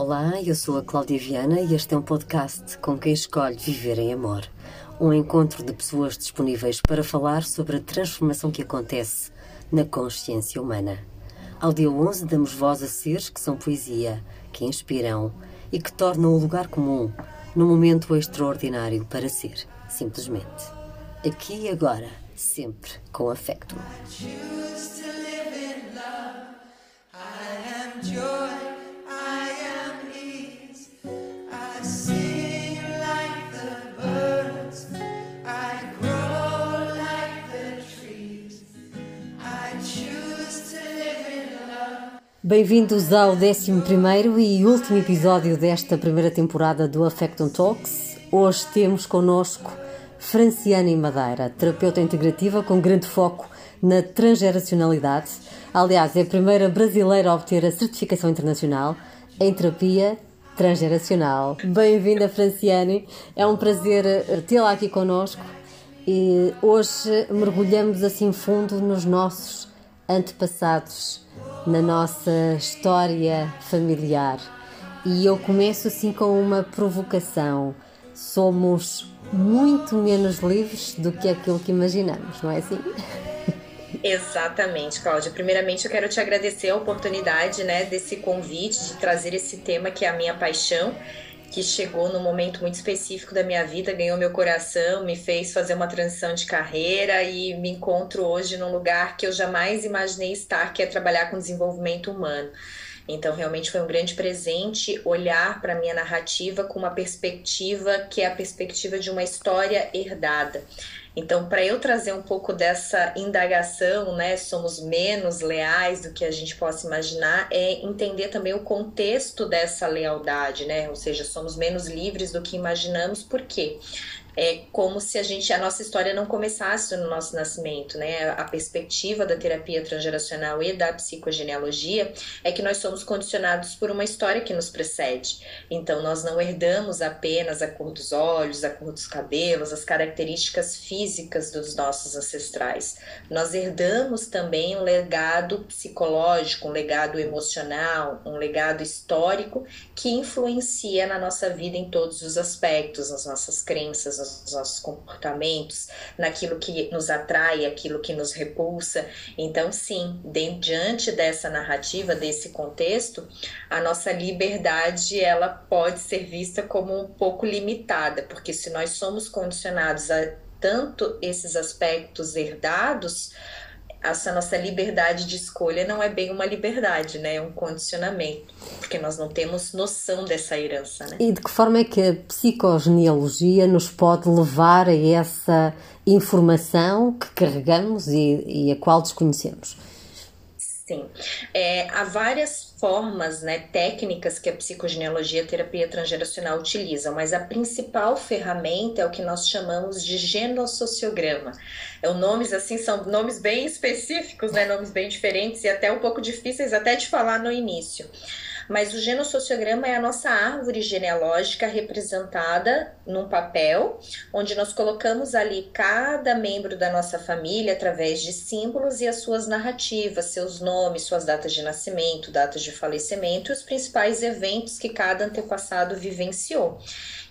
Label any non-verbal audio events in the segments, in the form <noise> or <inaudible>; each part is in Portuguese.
Olá, eu sou a Cláudia Viana e este é um podcast com quem escolhe viver em amor. Um encontro de pessoas disponíveis para falar sobre a transformação que acontece na consciência humana. Ao dia 11 damos voz a seres que são poesia, que inspiram e que tornam o lugar comum num momento extraordinário para ser, simplesmente. Aqui e agora, sempre com afeto. Bem-vindos ao 11 e último episódio desta primeira temporada do Affecton Talks. Hoje temos connosco Franciane Madeira, terapeuta integrativa com grande foco na transgeracionalidade. Aliás, é a primeira brasileira a obter a certificação internacional em terapia transgeracional. Bem-vinda, Franciane. É um prazer eh, tê-la aqui connosco e hoje mergulhamos assim fundo nos nossos antepassados na nossa história familiar. E eu começo assim com uma provocação. Somos muito menos livres do que aquilo que imaginamos, não é assim? Exatamente, Cláudia. Primeiramente, eu quero te agradecer a oportunidade, né, desse convite de trazer esse tema que é a minha paixão que chegou num momento muito específico da minha vida, ganhou meu coração, me fez fazer uma transição de carreira e me encontro hoje num lugar que eu jamais imaginei estar, que é trabalhar com desenvolvimento humano. Então, realmente foi um grande presente olhar para a minha narrativa com uma perspectiva que é a perspectiva de uma história herdada. Então, para eu trazer um pouco dessa indagação, né, somos menos leais do que a gente possa imaginar, é entender também o contexto dessa lealdade, né? Ou seja, somos menos livres do que imaginamos, por quê? É como se a gente a nossa história não começasse no nosso nascimento, né? A perspectiva da terapia transgeracional e da psicogenealogia é que nós somos condicionados por uma história que nos precede. Então nós não herdamos apenas a cor dos olhos, a cor dos cabelos, as características físicas dos nossos ancestrais. Nós herdamos também um legado psicológico, um legado emocional, um legado histórico que influencia na nossa vida em todos os aspectos, nas nossas crenças, nos nossos comportamentos, naquilo que nos atrai, aquilo que nos repulsa. Então, sim, de, diante dessa narrativa, desse contexto, a nossa liberdade ela pode ser vista como um pouco limitada, porque se nós somos condicionados a tanto esses aspectos herdados, essa nossa liberdade de escolha não é bem uma liberdade, né? É um condicionamento, porque nós não temos noção dessa herança, né? E de que forma é que a psicogenealogia nos pode levar a essa informação que carregamos e, e a qual desconhecemos? Sim. É, há várias formas, né, técnicas que a psicogenealogia e a terapia transgeracional utilizam, mas a principal ferramenta é o que nós chamamos de genossociograma. É, nomes assim são nomes bem específicos, né, nomes bem diferentes e até um pouco difíceis até de falar no início. Mas o genossociograma é a nossa árvore genealógica representada num papel, onde nós colocamos ali cada membro da nossa família através de símbolos e as suas narrativas, seus nomes, suas datas de nascimento, datas de falecimento e os principais eventos que cada antepassado vivenciou.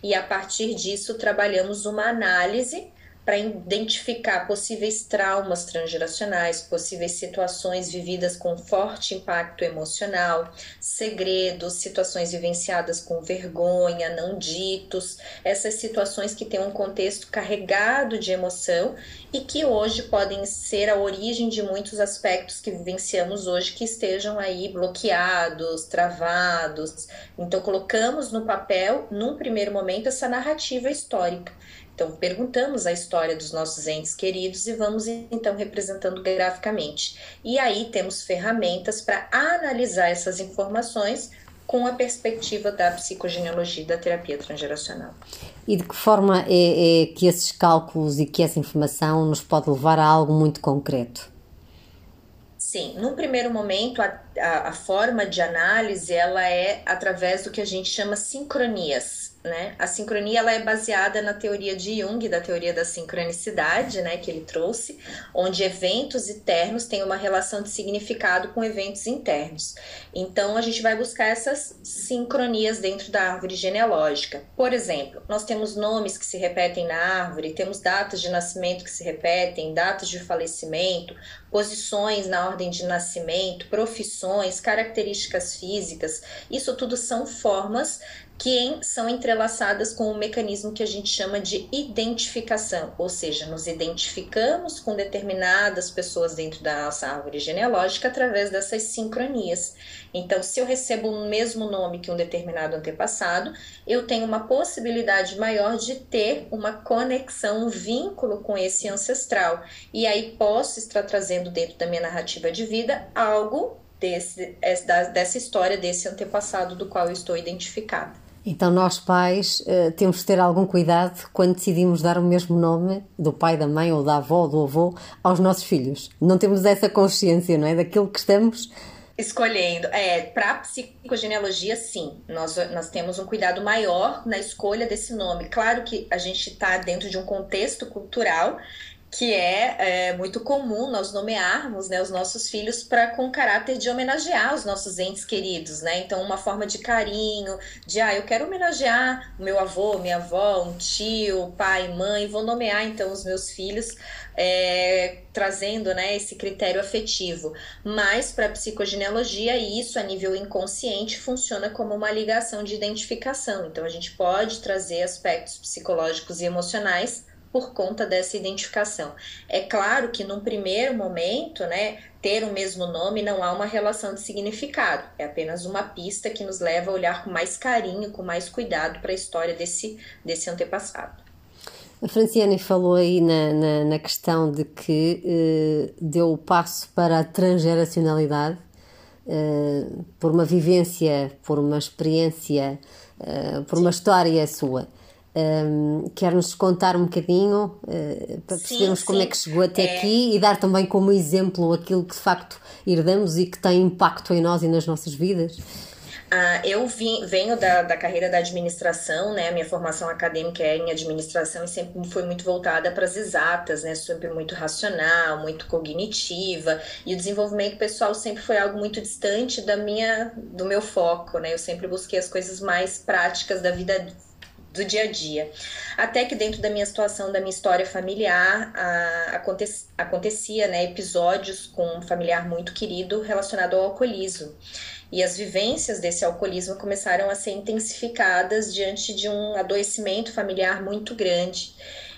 E a partir disso trabalhamos uma análise para identificar possíveis traumas transgeracionais, possíveis situações vividas com forte impacto emocional, segredos, situações vivenciadas com vergonha, não ditos, essas situações que têm um contexto carregado de emoção e que hoje podem ser a origem de muitos aspectos que vivenciamos hoje que estejam aí bloqueados, travados. Então colocamos no papel, num primeiro momento, essa narrativa histórica então, perguntamos a história dos nossos entes queridos e vamos então representando graficamente. E aí temos ferramentas para analisar essas informações com a perspectiva da psicogenealogia e da terapia transgeracional. E de que forma é, é que esses cálculos e que essa informação nos pode levar a algo muito concreto? Sim, num primeiro momento, a a, a forma de análise ela é através do que a gente chama sincronias. Né? A sincronia ela é baseada na teoria de Jung, da teoria da sincronicidade, né, que ele trouxe, onde eventos externos têm uma relação de significado com eventos internos. Então a gente vai buscar essas sincronias dentro da árvore genealógica. Por exemplo, nós temos nomes que se repetem na árvore, temos datas de nascimento que se repetem, datas de falecimento, posições na ordem de nascimento, profissões, características físicas. Isso tudo são formas que são entrelaçadas com o mecanismo que a gente chama de identificação, ou seja, nos identificamos com determinadas pessoas dentro da nossa árvore genealógica através dessas sincronias. Então, se eu recebo o mesmo nome que um determinado antepassado, eu tenho uma possibilidade maior de ter uma conexão, um vínculo com esse ancestral. E aí posso estar trazendo dentro da minha narrativa de vida algo desse, dessa história, desse antepassado do qual eu estou identificada. Então, nós pais uh, temos de ter algum cuidado quando decidimos dar o mesmo nome do pai, da mãe ou da avó ou do avô aos nossos filhos. Não temos essa consciência, não é? Daquilo que estamos escolhendo. É, para psicogenealogia, sim, nós, nós temos um cuidado maior na escolha desse nome. Claro que a gente está dentro de um contexto cultural que é, é, muito comum nós nomearmos né, os nossos filhos para com caráter de homenagear os nossos entes queridos, né? Então, uma forma de carinho, de ah, eu quero homenagear o meu avô, minha avó, um tio, pai, mãe, vou nomear então os meus filhos, é, trazendo né, esse critério afetivo. Mas para a psicogenealogia, isso a nível inconsciente funciona como uma ligação de identificação. Então, a gente pode trazer aspectos psicológicos e emocionais por conta dessa identificação. É claro que num primeiro momento, né, ter o mesmo nome não há uma relação de significado, é apenas uma pista que nos leva a olhar com mais carinho, com mais cuidado para a história desse, desse antepassado. A Franciane falou aí na, na, na questão de que eh, deu o passo para a transgeracionalidade eh, por uma vivência, por uma experiência, eh, por uma história sua. Um, Quer-nos contar um bocadinho uh, para percebermos sim, como é que chegou até é... aqui e dar também como exemplo aquilo que de facto herdamos e que tem impacto em nós e nas nossas vidas? Uh, eu vim, venho da, da carreira da administração, né? Minha formação acadêmica é em administração e sempre foi muito voltada para as exatas, né? Sempre muito racional, muito cognitiva. E o desenvolvimento pessoal sempre foi algo muito distante da minha, do meu foco, né? Eu sempre busquei as coisas mais práticas da vida do dia a dia. Até que dentro da minha situação, da minha história familiar, a, aconte, acontecia né, episódios com um familiar muito querido relacionado ao alcoolismo. E as vivências desse alcoolismo começaram a ser intensificadas diante de um adoecimento familiar muito grande.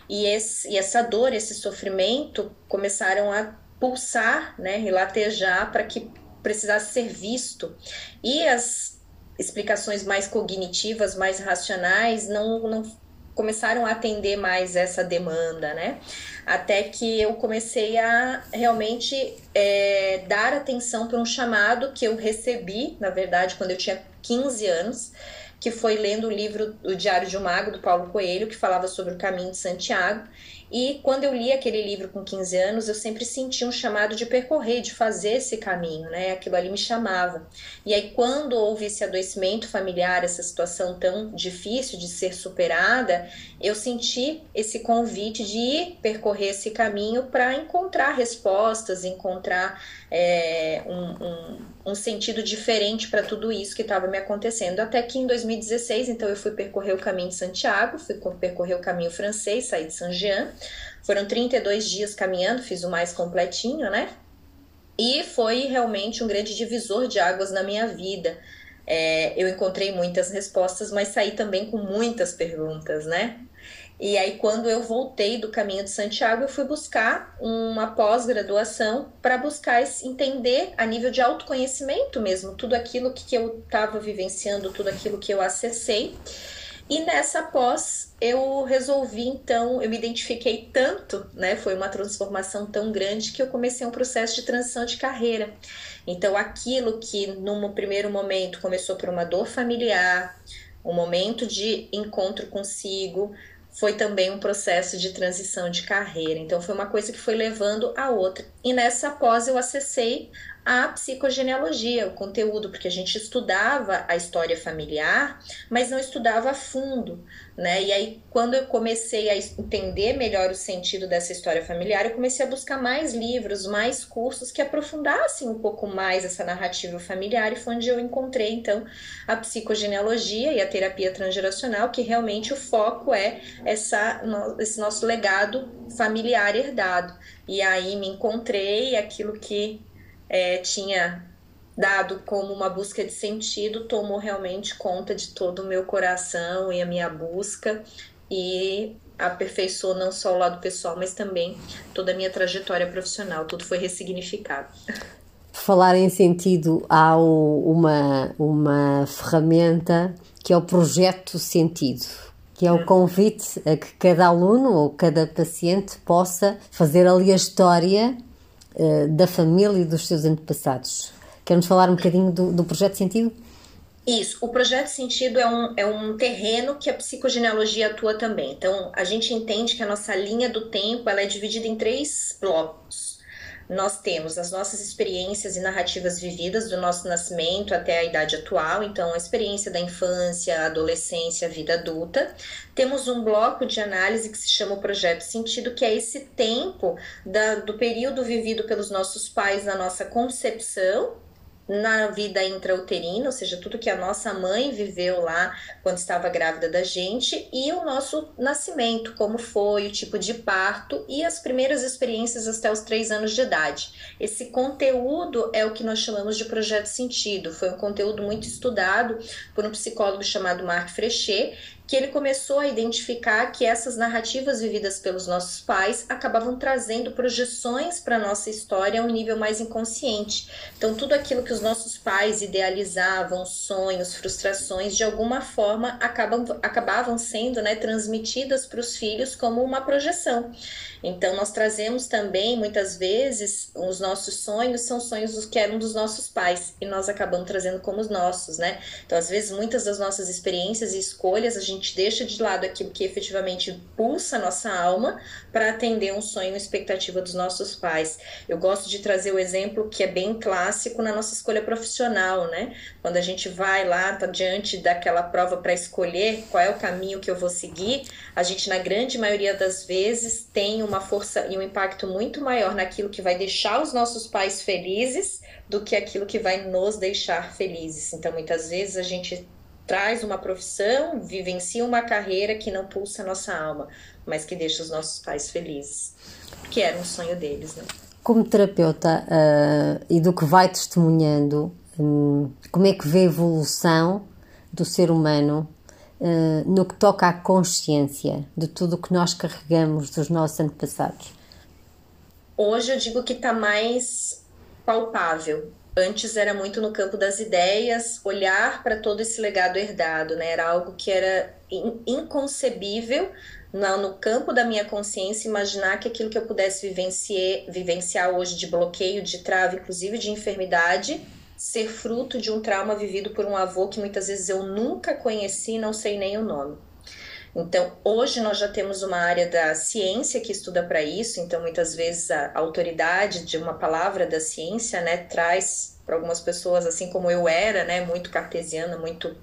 E, esse, e essa dor, esse sofrimento começaram a pulsar, né, relatejar para que precisasse ser visto. E as explicações mais cognitivas, mais racionais, não, não começaram a atender mais essa demanda, né? Até que eu comecei a realmente é, dar atenção para um chamado que eu recebi, na verdade, quando eu tinha 15 anos, que foi lendo o livro O Diário de um Mago, do Paulo Coelho, que falava sobre o caminho de Santiago. E quando eu li aquele livro com 15 anos, eu sempre senti um chamado de percorrer, de fazer esse caminho, né? Aquilo ali me chamava. E aí, quando houve esse adoecimento familiar, essa situação tão difícil de ser superada, eu senti esse convite de ir percorrer esse caminho para encontrar respostas, encontrar é, um, um, um sentido diferente para tudo isso que estava me acontecendo. Até que em 2016, então, eu fui percorrer o caminho de Santiago, fui percorrer o caminho francês, saí de Saint-Jean. Foram 32 dias caminhando, fiz o mais completinho, né? E foi realmente um grande divisor de águas na minha vida. É, eu encontrei muitas respostas, mas saí também com muitas perguntas, né? E aí, quando eu voltei do caminho de Santiago, eu fui buscar uma pós-graduação para buscar entender a nível de autoconhecimento mesmo, tudo aquilo que eu estava vivenciando, tudo aquilo que eu acessei. E nessa pós, eu resolvi, então, eu me identifiquei tanto, né? Foi uma transformação tão grande que eu comecei um processo de transição de carreira. Então, aquilo que num primeiro momento começou por uma dor familiar, um momento de encontro consigo, foi também um processo de transição de carreira. Então foi uma coisa que foi levando a outra. E nessa pós eu acessei a psicogenealogia, o conteúdo, porque a gente estudava a história familiar, mas não estudava a fundo, né? E aí, quando eu comecei a entender melhor o sentido dessa história familiar, eu comecei a buscar mais livros, mais cursos que aprofundassem um pouco mais essa narrativa familiar, e foi onde eu encontrei, então, a psicogenealogia e a terapia transgeracional, que realmente o foco é essa, esse nosso legado familiar herdado. E aí me encontrei aquilo que é, tinha dado como uma busca de sentido, tomou realmente conta de todo o meu coração e a minha busca e aperfeiçoou não só o lado pessoal, mas também toda a minha trajetória profissional, tudo foi ressignificado. Falar em sentido, há uma, uma ferramenta que é o projeto sentido, que é o hum. convite a que cada aluno ou cada paciente possa fazer ali a história uh, da família e dos seus antepassados. Quer-nos falar um bocadinho do, do projeto Sentido? Isso, o projeto Sentido é um, é um terreno que a psicogenealogia atua também. Então, a gente entende que a nossa linha do tempo ela é dividida em três blocos. Nós temos as nossas experiências e narrativas vividas do nosso nascimento até a idade atual, então a experiência da infância, adolescência, vida adulta. Temos um bloco de análise que se chama o Projeto Sentido, que é esse tempo da, do período vivido pelos nossos pais na nossa concepção na vida intrauterina, ou seja, tudo que a nossa mãe viveu lá quando estava grávida da gente, e o nosso nascimento, como foi, o tipo de parto e as primeiras experiências até os três anos de idade. Esse conteúdo é o que nós chamamos de projeto sentido. Foi um conteúdo muito estudado por um psicólogo chamado Marc Frechet, que ele começou a identificar que essas narrativas vividas pelos nossos pais acabavam trazendo projeções para a nossa história a um nível mais inconsciente. Então, tudo aquilo que os nossos pais idealizavam, sonhos, frustrações, de alguma forma acabam, acabavam sendo né, transmitidas para os filhos como uma projeção. Então, nós trazemos também, muitas vezes, os nossos sonhos são sonhos que eram dos nossos pais e nós acabamos trazendo como os nossos, né? Então, às vezes, muitas das nossas experiências e escolhas, a gente deixa de lado aquilo que efetivamente pulsa a nossa alma para atender um sonho, expectativa dos nossos pais. Eu gosto de trazer o exemplo que é bem clássico na nossa escolha profissional, né? Quando a gente vai lá, tá diante daquela prova para escolher qual é o caminho que eu vou seguir, a gente, na grande maioria das vezes, tem uma força e um impacto muito maior naquilo que vai deixar os nossos pais felizes do que aquilo que vai nos deixar felizes. Então, muitas vezes a gente traz uma profissão, vivencia uma carreira que não pulsa a nossa alma, mas que deixa os nossos pais felizes, que era um sonho deles, né? Como terapeuta uh, e do que vai testemunhando, um, como é que vê a evolução do ser humano uh, no que toca à consciência de tudo o que nós carregamos dos nossos antepassados? Hoje eu digo que está mais palpável. Antes era muito no campo das ideias, olhar para todo esse legado herdado, né? Era algo que era inconcebível no campo da minha consciência imaginar que aquilo que eu pudesse vivenciar, vivenciar hoje de bloqueio, de trava, inclusive de enfermidade, ser fruto de um trauma vivido por um avô que muitas vezes eu nunca conheci, não sei nem o nome. Então, hoje nós já temos uma área da ciência que estuda para isso, então muitas vezes a autoridade de uma palavra da ciência, né, traz para algumas pessoas, assim como eu era, né, muito cartesiana, muito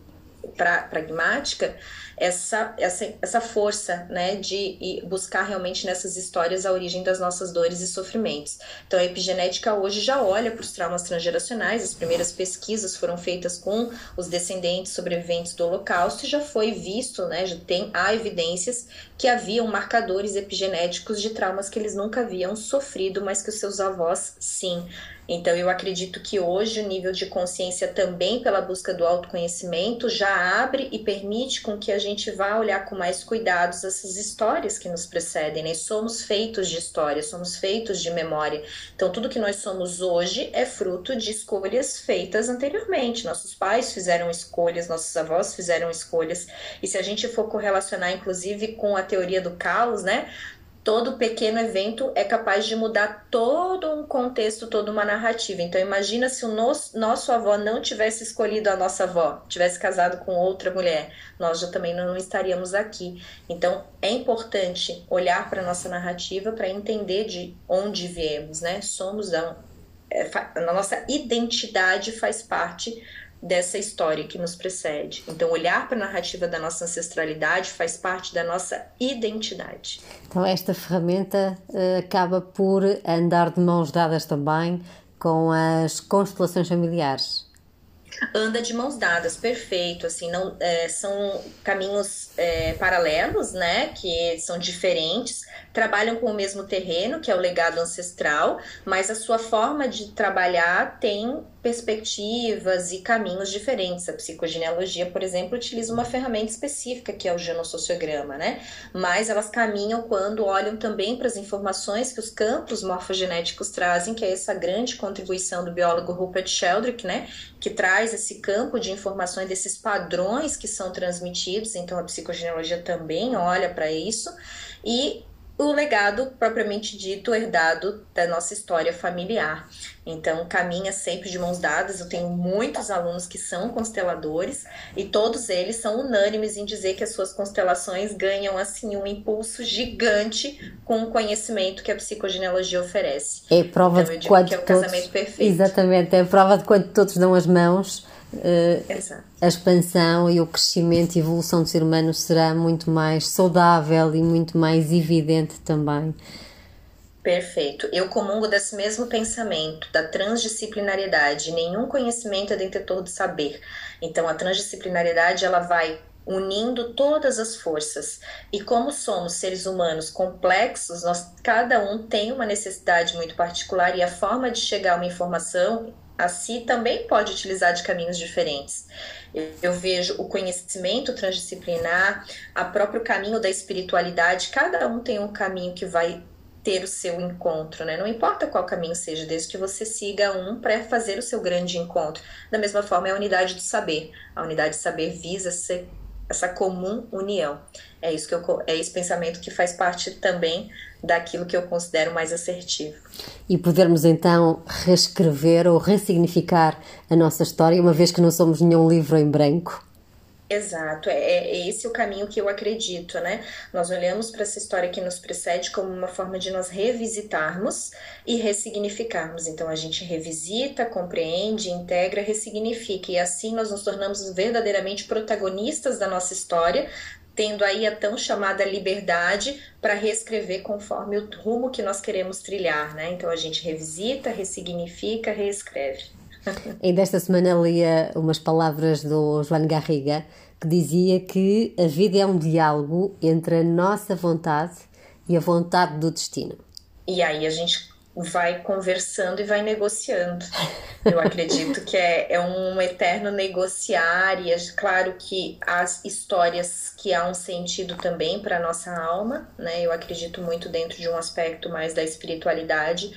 pra, pragmática, essa, essa, essa força né, de buscar realmente nessas histórias a origem das nossas dores e sofrimentos. Então, a epigenética hoje já olha para os traumas transgeracionais, as primeiras pesquisas foram feitas com os descendentes sobreviventes do Holocausto e já foi visto, né, já tem há evidências que haviam marcadores epigenéticos de traumas que eles nunca haviam sofrido, mas que os seus avós sim. Então, eu acredito que hoje o nível de consciência também pela busca do autoconhecimento já abre e permite com que a gente vá olhar com mais cuidados essas histórias que nos precedem, né? Somos feitos de história, somos feitos de memória. Então, tudo que nós somos hoje é fruto de escolhas feitas anteriormente. Nossos pais fizeram escolhas, nossos avós fizeram escolhas. E se a gente for correlacionar, inclusive, com a teoria do caos, né? Todo pequeno evento é capaz de mudar todo um contexto, toda uma narrativa. Então imagina se o nosso, nosso avô não tivesse escolhido a nossa avó, tivesse casado com outra mulher, nós já também não estaríamos aqui. Então é importante olhar para nossa narrativa para entender de onde viemos, né? Somos é, a nossa identidade faz parte dessa história que nos precede. Então, olhar para a narrativa da nossa ancestralidade faz parte da nossa identidade. Então, esta ferramenta uh, acaba por andar de mãos dadas também com as constelações familiares anda de mãos dadas, perfeito, assim, não é, são caminhos é, paralelos, né, que são diferentes, trabalham com o mesmo terreno, que é o legado ancestral, mas a sua forma de trabalhar tem perspectivas e caminhos diferentes. A psicogenealogia, por exemplo, utiliza uma ferramenta específica, que é o genossociograma, né, mas elas caminham quando olham também para as informações que os campos morfogenéticos trazem, que é essa grande contribuição do biólogo Rupert Sheldrake, né, que traz esse campo de informações desses padrões que são transmitidos, então a psicogenealogia também olha para isso, e o legado propriamente dito herdado da nossa história familiar. Então, caminha sempre de mãos dadas. Eu tenho muitos alunos que são consteladores e todos eles são unânimes em dizer que as suas constelações ganham assim um impulso gigante com o conhecimento que a psicogenealogia oferece. É prova então, de quanto que é o todos. Exatamente, é prova de quanto todos dão as mãos a expansão e o crescimento e evolução do ser humano será muito mais saudável e muito mais evidente também. Perfeito. Eu comungo desse mesmo pensamento, da transdisciplinariedade. Nenhum conhecimento é detetor do saber. Então, a transdisciplinariedade ela vai unindo todas as forças. E como somos seres humanos complexos, nós cada um tem uma necessidade muito particular e a forma de chegar a uma informação a si também pode utilizar de caminhos diferentes. Eu vejo o conhecimento transdisciplinar, a próprio caminho da espiritualidade, cada um tem um caminho que vai ter o seu encontro, né? Não importa qual caminho seja, desde que você siga um para fazer o seu grande encontro. Da mesma forma, é a unidade do saber. A unidade do saber visa ser essa comum união. É isso que eu, é esse pensamento que faz parte também daquilo que eu considero mais assertivo. E podermos então reescrever ou ressignificar a nossa história, uma vez que não somos nenhum livro em branco. Exato, é, é esse o caminho que eu acredito, né? Nós olhamos para essa história que nos precede como uma forma de nós revisitarmos e ressignificarmos. Então a gente revisita, compreende, integra, ressignifica e assim nós nos tornamos verdadeiramente protagonistas da nossa história, tendo aí a tão chamada liberdade para reescrever conforme o rumo que nós queremos trilhar, né? Então a gente revisita, ressignifica, reescreve. Ainda esta semana lia umas palavras do João Garriga que dizia que a vida é um diálogo entre a nossa vontade e a vontade do destino. E aí a gente vai conversando e vai negociando. Eu acredito que é, é um eterno negociar, e é claro que as histórias que há um sentido também para a nossa alma, né? Eu acredito muito dentro de um aspecto mais da espiritualidade,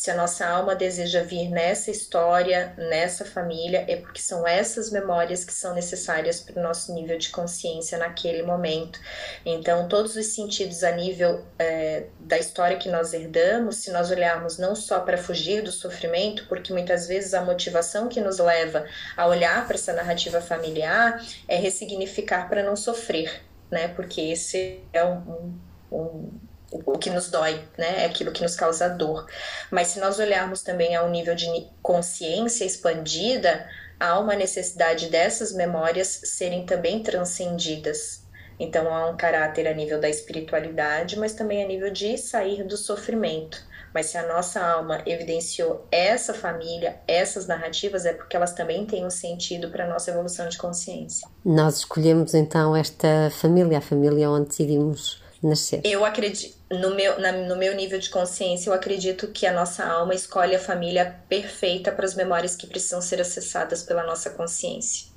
se a nossa alma deseja vir nessa história, nessa família, é porque são essas memórias que são necessárias para o nosso nível de consciência naquele momento. Então, todos os sentidos a nível é, da história que nós herdamos, se nós olharmos não só para fugir do sofrimento, porque muitas vezes a motivação que nos leva a olhar para essa narrativa familiar é ressignificar para não sofrer, né? Porque esse é um, um o que nos dói, né? É aquilo que nos causa dor. Mas se nós olharmos também ao nível de consciência expandida, há uma necessidade dessas memórias serem também transcendidas. Então há um caráter a nível da espiritualidade, mas também a nível de sair do sofrimento. Mas se a nossa alma evidenciou essa família, essas narrativas, é porque elas também têm um sentido para a nossa evolução de consciência. Nós escolhemos então esta família, a família onde decidimos nascer. Eu acredito, no meu, na, no meu nível de consciência, eu acredito que a nossa alma escolhe a família perfeita para as memórias que precisam ser acessadas pela nossa consciência.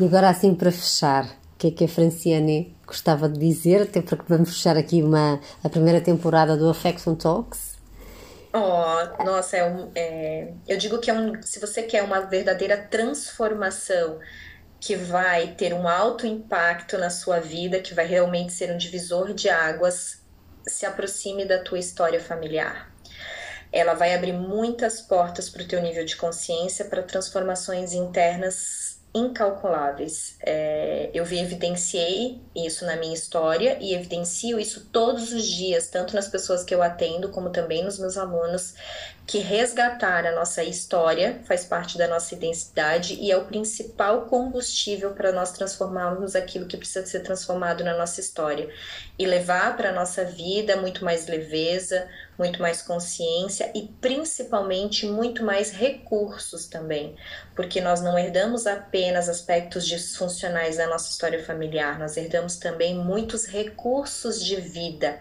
E agora, assim, para fechar, o que é que a Franciane gostava de dizer? Até porque vamos fechar aqui uma, a primeira temporada do Affection Talks. Oh, nossa, é um, é, eu digo que é um, se você quer uma verdadeira transformação que vai ter um alto impacto na sua vida, que vai realmente ser um divisor de águas, se aproxime da tua história familiar. Ela vai abrir muitas portas para o teu nível de consciência, para transformações internas incalculáveis. É, eu vi, evidenciei isso na minha história e evidencio isso todos os dias, tanto nas pessoas que eu atendo, como também nos meus alunos, que resgatar a nossa história faz parte da nossa identidade e é o principal combustível para nós transformarmos aquilo que precisa ser transformado na nossa história e levar para a nossa vida muito mais leveza, muito mais consciência e principalmente muito mais recursos também, porque nós não herdamos apenas aspectos disfuncionais da nossa história familiar, nós herdamos também muitos recursos de vida.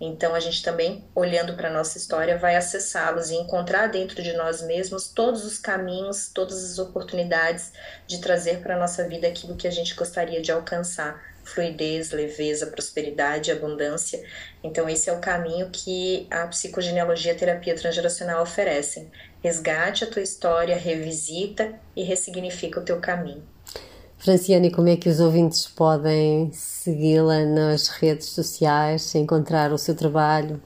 Então a gente também, olhando para a nossa história, vai acessá-los e encontrar dentro de nós mesmos todos os caminhos, todas as oportunidades de trazer para a nossa vida aquilo que a gente gostaria de alcançar fluidez, leveza, prosperidade, abundância. Então, esse é o caminho que a psicogenealogia e a terapia transgeracional oferecem. Resgate a tua história, revisita e ressignifica o teu caminho. Franciane, como é que os ouvintes podem segui-la nas redes sociais, encontrar o seu trabalho?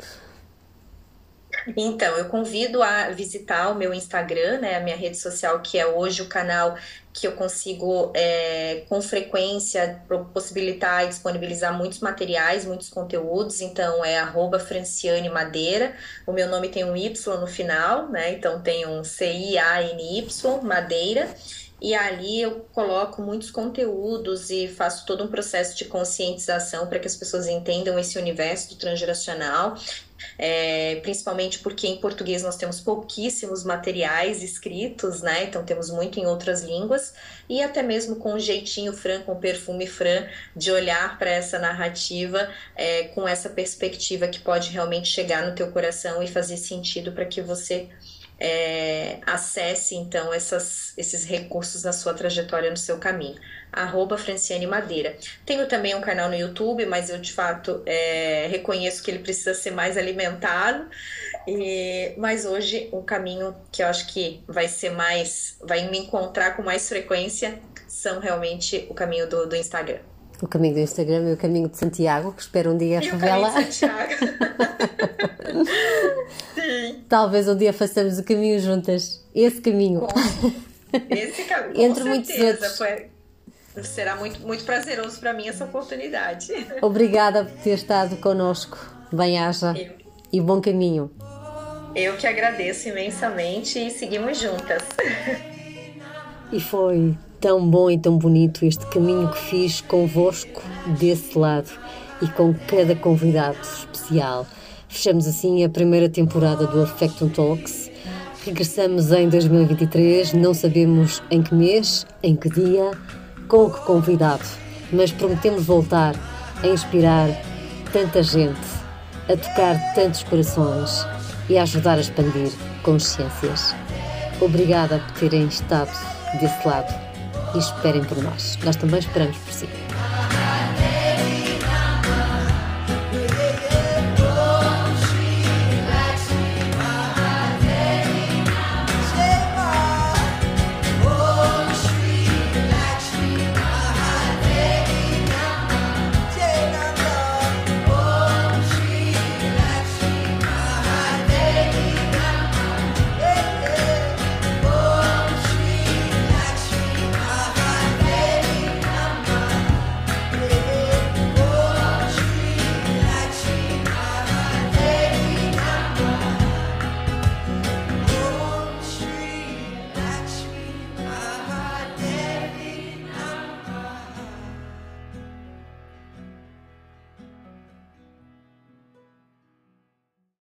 Então, eu convido a visitar o meu Instagram, né, a minha rede social, que é hoje o canal que eu consigo é, com frequência possibilitar e disponibilizar muitos materiais, muitos conteúdos. Então é arroba Franciane Madeira. O meu nome tem um Y no final, né? Então tem um C-I-A-N-Y, Madeira. E ali eu coloco muitos conteúdos e faço todo um processo de conscientização para que as pessoas entendam esse universo do transgeracional é, principalmente porque em português nós temos pouquíssimos materiais escritos, né? Então temos muito em outras línguas e até mesmo com um jeitinho fran, com perfume fran, de olhar para essa narrativa é, com essa perspectiva que pode realmente chegar no teu coração e fazer sentido para que você é, acesse então essas, esses recursos na sua trajetória, no seu caminho. Arroba Franciane Madeira. Tenho também um canal no YouTube, mas eu de fato é, reconheço que ele precisa ser mais alimentado. E, mas hoje o caminho que eu acho que vai ser mais, vai me encontrar com mais frequência são realmente o caminho do, do Instagram. O caminho do Instagram e o caminho de Santiago, que espero um dia e revelar. O caminho de <laughs> Santiago. <laughs> Sim. Talvez um dia façamos o caminho juntas. Esse caminho. Com, <laughs> esse caminho. Entre com muitos outros. Foi, será muito, muito prazeroso para mim essa oportunidade. <laughs> Obrigada por ter estado connosco. Bem-aja e bom caminho. Eu que agradeço imensamente e seguimos juntas. E foi tão bom e tão bonito este caminho que fiz convosco desse lado e com cada convidado especial. Fechamos assim a primeira temporada do Affectum Talks. Regressamos em 2023, não sabemos em que mês, em que dia, com que convidado, mas prometemos voltar a inspirar tanta gente, a tocar tantos corações e a ajudar a expandir consciências. Obrigada por terem estado desse lado e esperem por nós. Nós também esperamos por si.